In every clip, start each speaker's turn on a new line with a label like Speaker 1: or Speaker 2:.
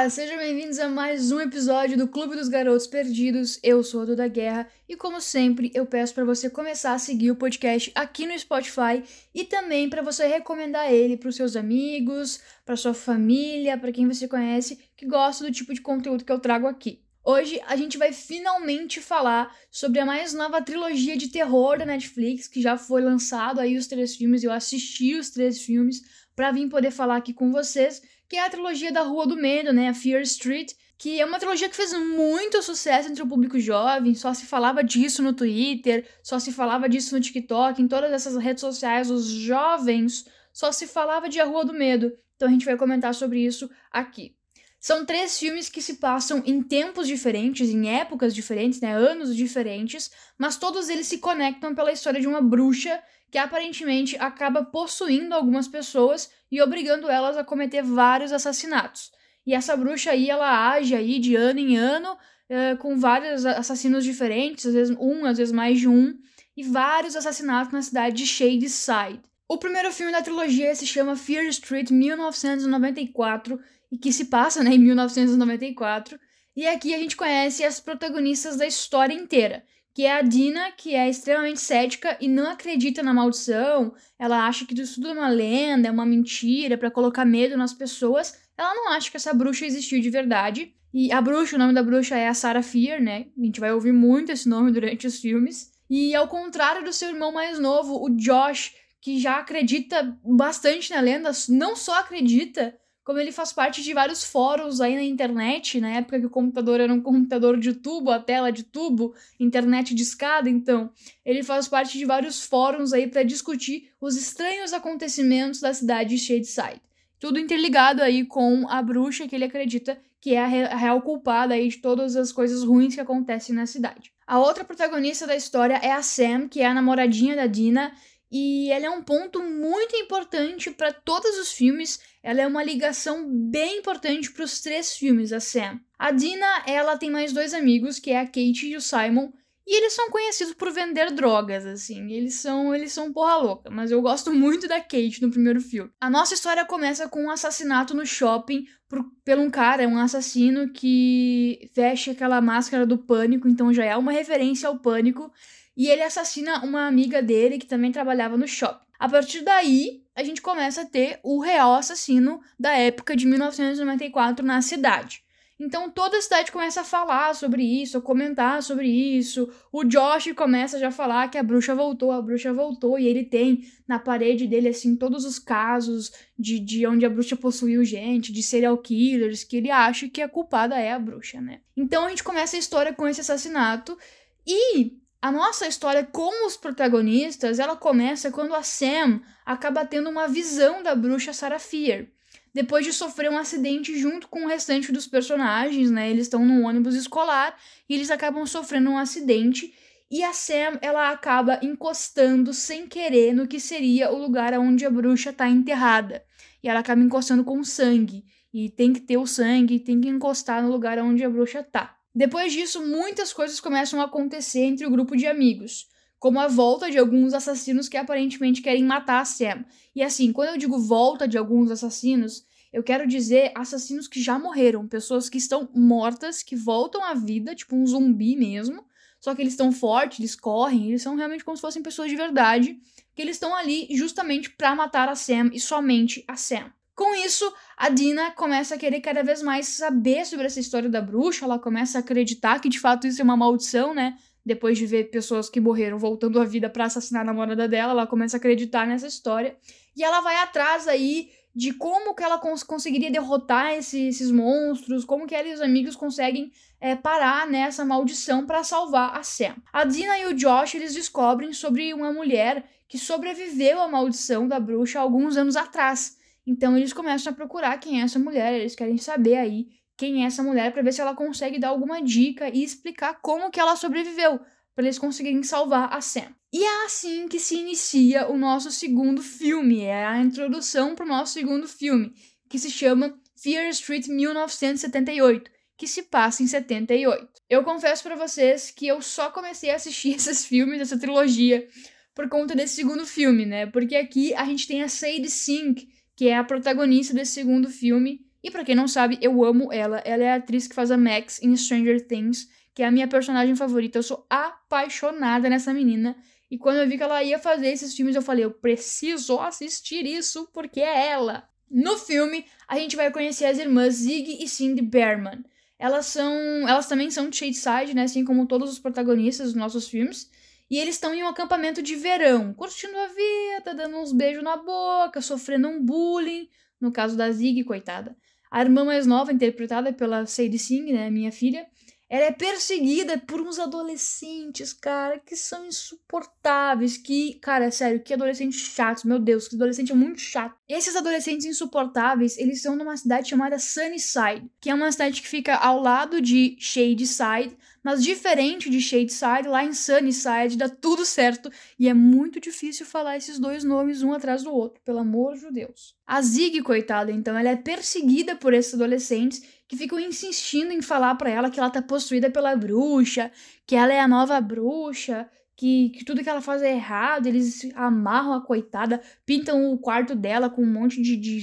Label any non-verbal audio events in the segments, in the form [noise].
Speaker 1: Olá, sejam bem-vindos a mais um episódio do Clube dos Garotos Perdidos. Eu sou a Duda Guerra e, como sempre, eu peço para você começar a seguir o podcast aqui no Spotify e também para você recomendar ele para os seus amigos, para sua família, para quem você conhece que gosta do tipo de conteúdo que eu trago aqui. Hoje a gente vai finalmente falar sobre a mais nova trilogia de terror da Netflix, que já foi lançado aí os três filmes, eu assisti os três filmes para vir poder falar aqui com vocês que é a trilogia da Rua do Medo, né, a Fear Street, que é uma trilogia que fez muito sucesso entre o público jovem, só se falava disso no Twitter, só se falava disso no TikTok, em todas essas redes sociais, os jovens só se falava de A Rua do Medo. Então a gente vai comentar sobre isso aqui. São três filmes que se passam em tempos diferentes, em épocas diferentes, né, anos diferentes, mas todos eles se conectam pela história de uma bruxa que aparentemente acaba possuindo algumas pessoas e obrigando elas a cometer vários assassinatos. E essa bruxa aí, ela age aí de ano em ano, uh, com vários assassinos diferentes, às vezes um, às vezes mais de um, e vários assassinatos na cidade de Shadyside. O primeiro filme da trilogia se chama Fear Street 1994 e que se passa né, em 1994. E aqui a gente conhece as protagonistas da história inteira, que é a Dina, que é extremamente cética e não acredita na maldição. Ela acha que isso tudo é uma lenda, é uma mentira para colocar medo nas pessoas. Ela não acha que essa bruxa existiu de verdade. E a bruxa, o nome da bruxa é a Sarah Fear, né? A gente vai ouvir muito esse nome [laughs] durante os filmes. E ao contrário do seu irmão mais novo, o Josh, que já acredita bastante na lenda, não só acredita, como ele faz parte de vários fóruns aí na internet, na época que o computador era um computador de tubo, a tela de tubo, internet de escada, então, ele faz parte de vários fóruns aí para discutir os estranhos acontecimentos da cidade de Shadeside. Tudo interligado aí com a bruxa que ele acredita que é a real culpada aí de todas as coisas ruins que acontecem na cidade. A outra protagonista da história é a Sam, que é a namoradinha da Dina, e ela é um ponto muito importante para todos os filmes. Ela é uma ligação bem importante para os três filmes, a Sam. A Dina, ela tem mais dois amigos, que é a Kate e o Simon, e eles são conhecidos por vender drogas, assim. Eles são, eles são porra louca, mas eu gosto [laughs] muito da Kate no primeiro filme. A nossa história começa com um assassinato no shopping por, por um cara, um assassino que veste aquela máscara do pânico, então já é uma referência ao pânico e ele assassina uma amiga dele que também trabalhava no shopping. A partir daí, a gente começa a ter o real assassino da época de 1994 na cidade. Então toda a cidade começa a falar sobre isso, a comentar sobre isso. O Josh começa já a falar que a bruxa voltou, a bruxa voltou, e ele tem na parede dele, assim, todos os casos de, de onde a bruxa possuiu gente, de serial killers, que ele acha que a culpada é a bruxa, né? Então a gente começa a história com esse assassinato. E a nossa história com os protagonistas, ela começa quando a Sam acaba tendo uma visão da bruxa Sarah Fear. Depois de sofrer um acidente junto com o restante dos personagens, né? Eles estão num ônibus escolar e eles acabam sofrendo um acidente e a Sam, ela acaba encostando sem querer no que seria o lugar onde a bruxa está enterrada. E ela acaba encostando com sangue. E tem que ter o sangue, tem que encostar no lugar onde a bruxa tá. Depois disso, muitas coisas começam a acontecer entre o grupo de amigos, como a volta de alguns assassinos que aparentemente querem matar a Sam. E assim, quando eu digo volta de alguns assassinos, eu quero dizer assassinos que já morreram, pessoas que estão mortas, que voltam à vida, tipo um zumbi mesmo. Só que eles estão fortes, eles correm, eles são realmente como se fossem pessoas de verdade, que eles estão ali justamente para matar a Sam e somente a Sam. Com isso, a Dina começa a querer cada vez mais saber sobre essa história da bruxa, ela começa a acreditar que de fato isso é uma maldição, né? Depois de ver pessoas que morreram voltando à vida para assassinar a namorada dela, ela começa a acreditar nessa história. E ela vai atrás aí de como que ela cons conseguiria derrotar esse, esses monstros, como que ela e os amigos conseguem é, parar nessa maldição para salvar a Sam. A Dina e o Josh eles descobrem sobre uma mulher que sobreviveu à maldição da bruxa alguns anos atrás. Então eles começam a procurar quem é essa mulher, eles querem saber aí quem é essa mulher para ver se ela consegue dar alguma dica e explicar como que ela sobreviveu, para eles conseguirem salvar a Sam. E é assim que se inicia o nosso segundo filme, é a introdução para o nosso segundo filme, que se chama Fear Street 1978, que se passa em 78. Eu confesso para vocês que eu só comecei a assistir [laughs] esses filmes, essa trilogia, por conta desse segundo filme, né? Porque aqui a gente tem a Sadie Sink, que é a protagonista desse segundo filme, E para quem não sabe, eu amo ela. Ela é a atriz que faz a Max em Stranger Things, que é a minha personagem favorita. Eu sou apaixonada nessa menina. E quando eu vi que ela ia fazer esses filmes, eu falei, eu preciso assistir isso porque é ela. No filme, a gente vai conhecer as irmãs Zig e Cindy Berman. Elas são, elas também são de Shadeside, né, assim como todos os protagonistas dos nossos filmes. E eles estão em um acampamento de verão, curtindo a vida, dando uns beijos na boca, sofrendo um bullying, no caso da Zig, coitada. A irmã mais nova, interpretada pela Sadie Singh, né, minha filha, ela é perseguida por uns adolescentes, cara, que são insuportáveis. Que, cara, é sério, que adolescentes chatos. Meu Deus, que adolescente é muito chato. Esses adolescentes insuportáveis, eles são numa cidade chamada Sunnyside, que é uma cidade que fica ao lado de Shadeside, mas diferente de Shadeside, lá em Sunnyside dá tudo certo e é muito difícil falar esses dois nomes um atrás do outro, pelo amor de Deus. A Zig, coitada, então, ela é perseguida por esses adolescentes que ficam insistindo em falar para ela que ela tá possuída pela bruxa, que ela é a nova bruxa, que, que, tudo que ela faz é errado, eles amarram a coitada, pintam o quarto dela com um monte de, de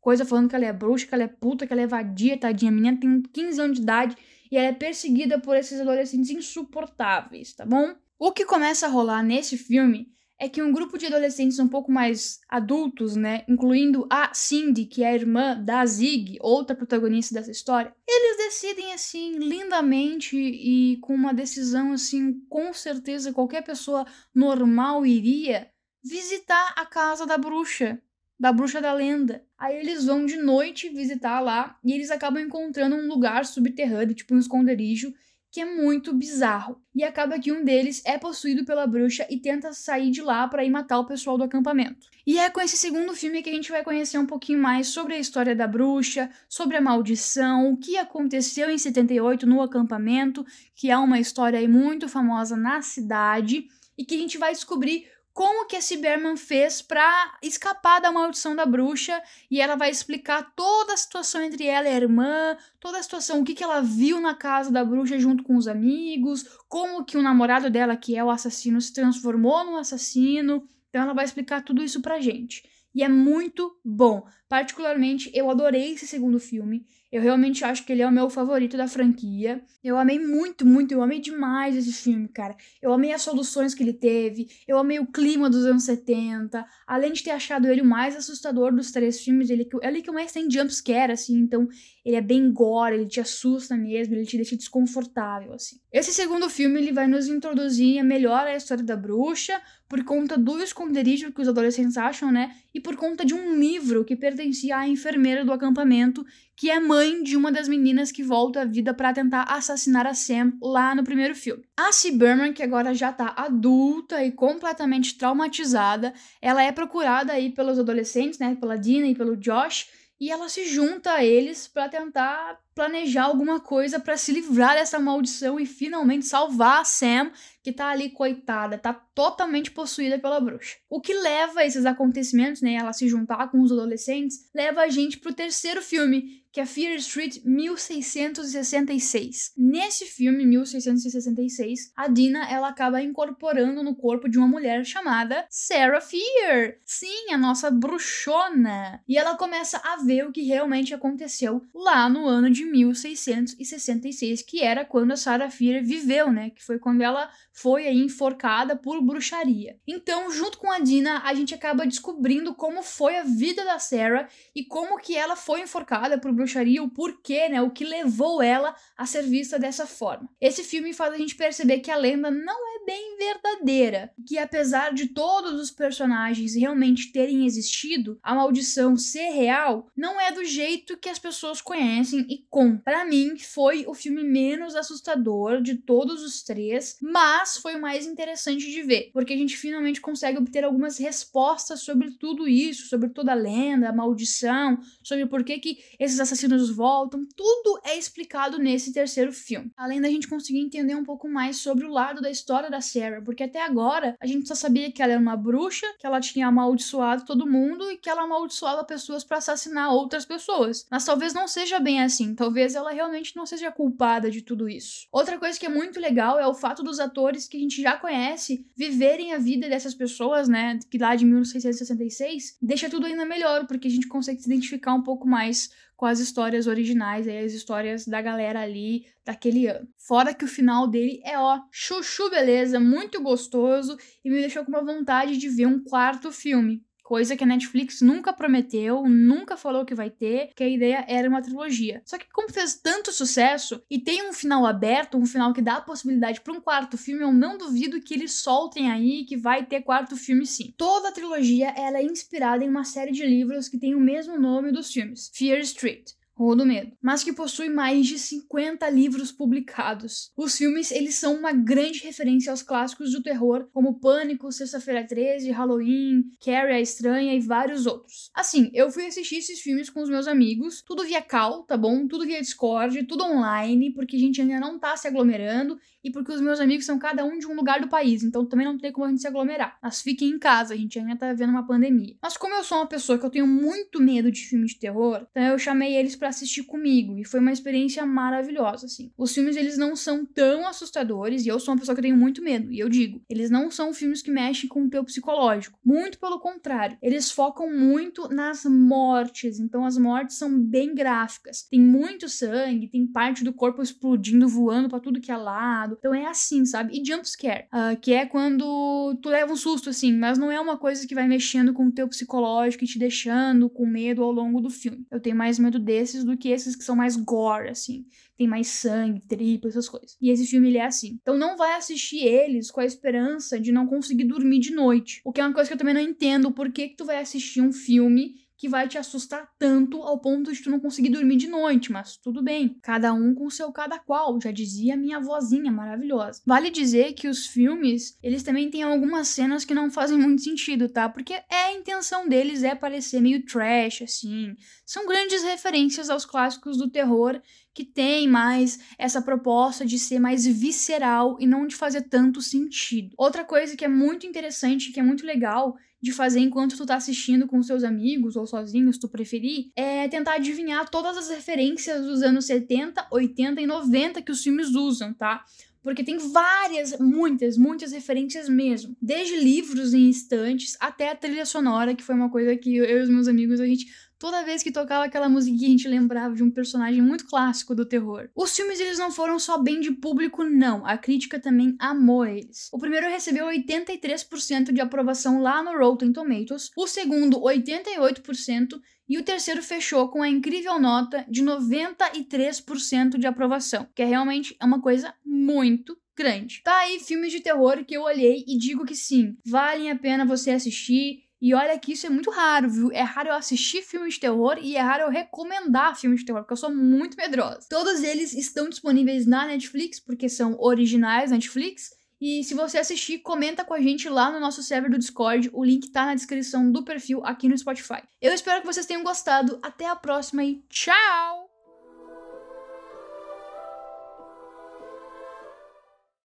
Speaker 1: coisa falando que ela é bruxa, que ela é puta, que ela é vadia, tadinha. A menina tem 15 anos de idade e ela é perseguida por esses adolescentes insuportáveis, tá bom? O que começa a rolar nesse filme é que um grupo de adolescentes um pouco mais adultos, né, incluindo a Cindy, que é a irmã da Zig, outra protagonista dessa história, eles decidem assim lindamente e com uma decisão assim, com certeza qualquer pessoa normal iria visitar a casa da bruxa da bruxa da lenda. Aí eles vão de noite visitar lá e eles acabam encontrando um lugar subterrâneo, tipo um esconderijo, que é muito bizarro. E acaba que um deles é possuído pela bruxa e tenta sair de lá para ir matar o pessoal do acampamento. E é com esse segundo filme que a gente vai conhecer um pouquinho mais sobre a história da bruxa, sobre a maldição, o que aconteceu em 78 no acampamento, que é uma história muito famosa na cidade, e que a gente vai descobrir como que a Cyberman fez para escapar da maldição da bruxa e ela vai explicar toda a situação entre ela e a irmã, toda a situação, o que, que ela viu na casa da bruxa junto com os amigos, como que o namorado dela, que é o assassino, se transformou num assassino. Então ela vai explicar tudo isso pra gente. E é muito bom. Particularmente, eu adorei esse segundo filme. Eu realmente acho que ele é o meu favorito da franquia. Eu amei muito, muito, eu amei demais esse filme, cara. Eu amei as soluções que ele teve, eu amei o clima dos anos 70. Além de ter achado ele o mais assustador dos três filmes, ele, é ele que mais tem jumpscare, assim, então ele é bem gore, ele te assusta mesmo, ele te deixa desconfortável, assim. Esse segundo filme, ele vai nos introduzir melhor a história da bruxa, por conta do esconderijo que os adolescentes acham, né? E por conta de um livro que pertencia à enfermeira do acampamento, que é mãe de uma das meninas que volta à vida para tentar assassinar a Sam lá no primeiro filme. A C. Berman, que agora já tá adulta e completamente traumatizada, ela é procurada aí pelos adolescentes, né, pela Dina e pelo Josh, e ela se junta a eles para tentar planejar alguma coisa para se livrar dessa maldição e finalmente salvar a Sam, que tá ali coitada, tá totalmente possuída pela bruxa. O que leva esses acontecimentos, né, ela se juntar com os adolescentes, leva a gente pro terceiro filme, que é Fear Street 1666. Nesse filme 1666, a Dina ela acaba incorporando no corpo de uma mulher chamada Sarah Fear. Sim, a nossa bruxona. E ela começa a ver o que realmente aconteceu lá no ano de 1666, que era quando a Sarah Fear viveu, né? Que foi quando ela foi aí enforcada por bruxaria. Então, junto com a Dina, a gente acaba descobrindo como foi a vida da Sarah e como que ela foi enforcada por bruxaria, o porquê, né? O que levou ela a ser vista dessa forma. Esse filme faz a gente perceber que a lenda não é bem verdadeira, que apesar de todos os personagens realmente terem existido, a maldição ser real não é do jeito que as pessoas conhecem e com. Para mim, foi o filme menos assustador de todos os três, mas foi o mais interessante de ver, porque a gente finalmente consegue obter algumas respostas sobre tudo isso, sobre toda a lenda, a maldição, sobre por que, que esses assassinos voltam, tudo é explicado nesse terceiro filme. Além da gente conseguir entender um pouco mais sobre o lado da história da Sarah, porque até agora a gente só sabia que ela era uma bruxa, que ela tinha amaldiçoado todo mundo e que ela amaldiçoava pessoas para assassinar outras pessoas. Mas talvez não seja bem assim, talvez ela realmente não seja culpada de tudo isso. Outra coisa que é muito legal é o fato dos atores que a gente já conhece viverem a vida dessas pessoas, né, que lá de 1666, deixa tudo ainda melhor, porque a gente consegue se identificar um pouco mais com as histórias originais, aí, as histórias da galera ali daquele ano. Fora que o final dele é ó, chuchu beleza, muito gostoso e me deixou com uma vontade de ver um quarto filme coisa que a Netflix nunca prometeu, nunca falou que vai ter, que a ideia era uma trilogia. Só que como fez tanto sucesso e tem um final aberto, um final que dá a possibilidade para um quarto filme, eu não duvido que eles soltem aí que vai ter quarto filme sim. Toda a trilogia ela é inspirada em uma série de livros que tem o mesmo nome dos filmes, Fear Street. Rua do Medo, mas que possui mais de 50 livros publicados. Os filmes, eles são uma grande referência aos clássicos do terror, como Pânico, Sexta-feira 13, Halloween, Carrie a Estranha e vários outros. Assim, eu fui assistir esses filmes com os meus amigos, tudo via cal, tá bom? Tudo via Discord, tudo online, porque a gente ainda não tá se aglomerando e porque os meus amigos são cada um de um lugar do país, então também não tem como a gente se aglomerar. Mas fiquem em casa, a gente ainda tá vendo uma pandemia. Mas como eu sou uma pessoa que eu tenho muito medo de filmes de terror, então eu chamei eles para assistir comigo e foi uma experiência maravilhosa, assim. Os filmes eles não são tão assustadores e eu sou uma pessoa que tenho muito medo, e eu digo, eles não são filmes que mexem com o teu psicológico. Muito pelo contrário, eles focam muito nas mortes, então as mortes são bem gráficas. Tem muito sangue, tem parte do corpo explodindo, voando para tudo que é lado então é assim, sabe? E jump scare, uh, que é quando tu leva um susto, assim, mas não é uma coisa que vai mexendo com o teu psicológico e te deixando com medo ao longo do filme. Eu tenho mais medo desses do que esses que são mais gore, assim. Tem mais sangue, triplo, essas coisas. E esse filme, ele é assim. Então não vai assistir eles com a esperança de não conseguir dormir de noite. O que é uma coisa que eu também não entendo. Por que, que tu vai assistir um filme que vai te assustar tanto ao ponto de tu não conseguir dormir de noite, mas tudo bem. Cada um com seu cada qual, já dizia minha vozinha maravilhosa. Vale dizer que os filmes, eles também têm algumas cenas que não fazem muito sentido, tá? Porque é a intenção deles é parecer meio trash assim. São grandes referências aos clássicos do terror que tem mais essa proposta de ser mais visceral e não de fazer tanto sentido. Outra coisa que é muito interessante, que é muito legal, de fazer enquanto tu tá assistindo com seus amigos ou sozinho, se tu preferir, é tentar adivinhar todas as referências dos anos 70, 80 e 90 que os filmes usam, tá? Porque tem várias, muitas, muitas referências mesmo. Desde livros em estantes até a trilha sonora, que foi uma coisa que eu e os meus amigos a gente Toda vez que tocava aquela musiquinha, a gente lembrava de um personagem muito clássico do terror. Os filmes eles não foram só bem de público, não. A crítica também amou eles. O primeiro recebeu 83% de aprovação lá no Rotten Tomatoes, o segundo 88% e o terceiro fechou com a incrível nota de 93% de aprovação, que é realmente uma coisa muito grande. Tá aí filmes de terror que eu olhei e digo que sim, valem a pena você assistir e olha que isso é muito raro, viu? É raro eu assistir filmes de terror e é raro eu recomendar filmes de terror, porque eu sou muito medrosa. Todos eles estão disponíveis na Netflix, porque são originais Netflix. E se você assistir, comenta com a gente lá no nosso server do Discord. O link tá na descrição do perfil aqui no Spotify. Eu espero que vocês tenham gostado. Até a próxima e tchau!